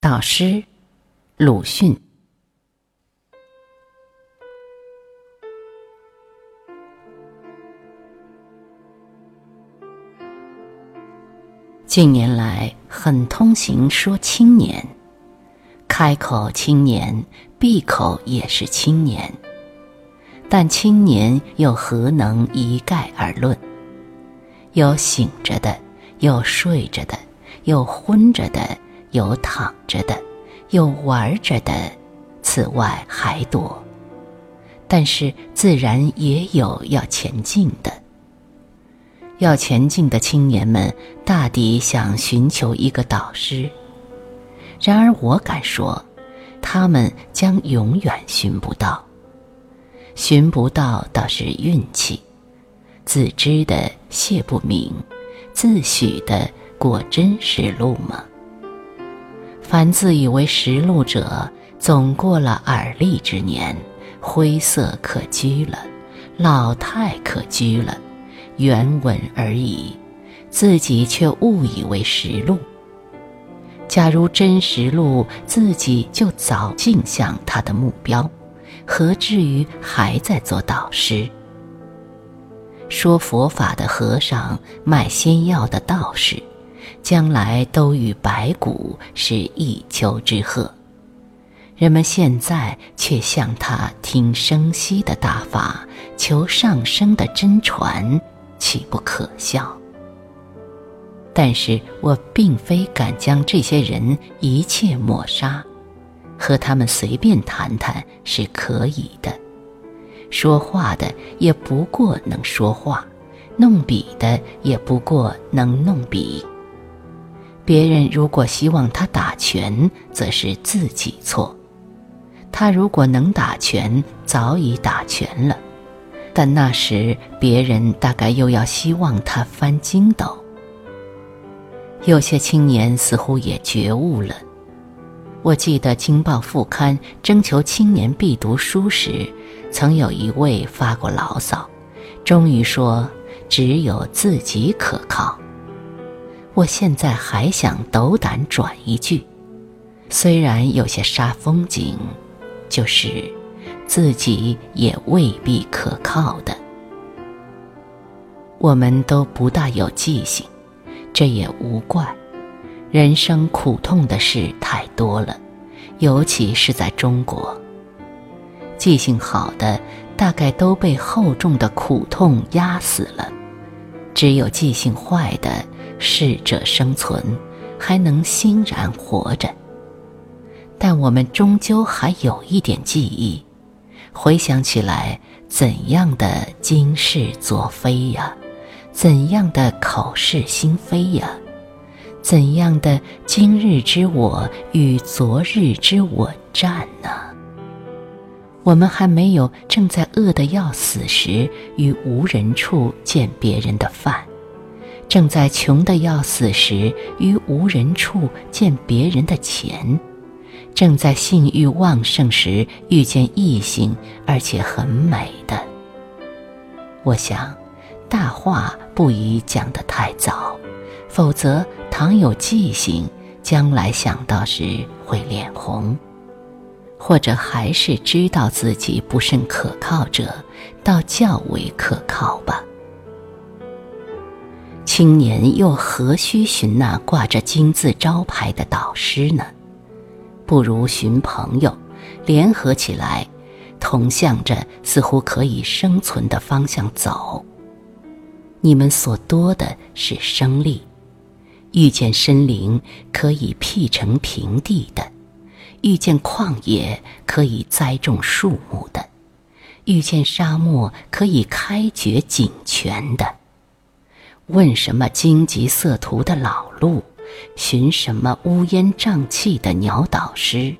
导师鲁迅。近年来很通行说青年，开口青年，闭口也是青年。但青年又何能一概而论？有醒着的，有睡着的，有昏着的。有躺着的，有玩着的，此外还多。但是自然也有要前进的。要前进的青年们，大抵想寻求一个导师。然而我敢说，他们将永远寻不到。寻不到倒是运气，自知的谢不明，自诩的果真是路吗？凡自以为识路者，总过了耳立之年，灰色可居了，老态可居了，原稳而已，自己却误以为识路。假如真识路，自己就早径向他的目标，何至于还在做导师？说佛法的和尚，卖仙药的道士。将来都与白骨是一丘之貉，人们现在却向他听声息的大法，求上升的真传，岂不可笑？但是我并非敢将这些人一切抹杀，和他们随便谈谈是可以的，说话的也不过能说话，弄笔的也不过能弄笔。别人如果希望他打拳，则是自己错；他如果能打拳，早已打拳了。但那时别人大概又要希望他翻筋斗。有些青年似乎也觉悟了。我记得《京报》副刊征求青年必读书时，曾有一位发过牢骚，终于说：“只有自己可靠。”我现在还想斗胆转一句，虽然有些煞风景，就是自己也未必可靠的。我们都不大有记性，这也无怪。人生苦痛的事太多了，尤其是在中国。记性好的，大概都被厚重的苦痛压死了，只有记性坏的。适者生存，还能欣然活着。但我们终究还有一点记忆，回想起来，怎样的今世作非呀？怎样的口是心非呀？怎样的今日之我与昨日之我战呢？我们还没有正在饿得要死时，于无人处见别人的饭。正在穷得要死时，于无人处见别人的钱；正在性欲旺盛时，遇见异性，而且很美的。我想，大话不宜讲得太早，否则倘有记性，将来想到时会脸红；或者还是知道自己不甚可靠者，倒较为可靠吧。青年又何须寻那挂着金字招牌的导师呢？不如寻朋友，联合起来，同向着似乎可以生存的方向走。你们所多的是生力，遇见森林可以辟成平地的，遇见旷野可以栽种树木的，遇见沙漠可以开掘井泉的。问什么荆棘色途的老路，寻什么乌烟瘴气的鸟导师？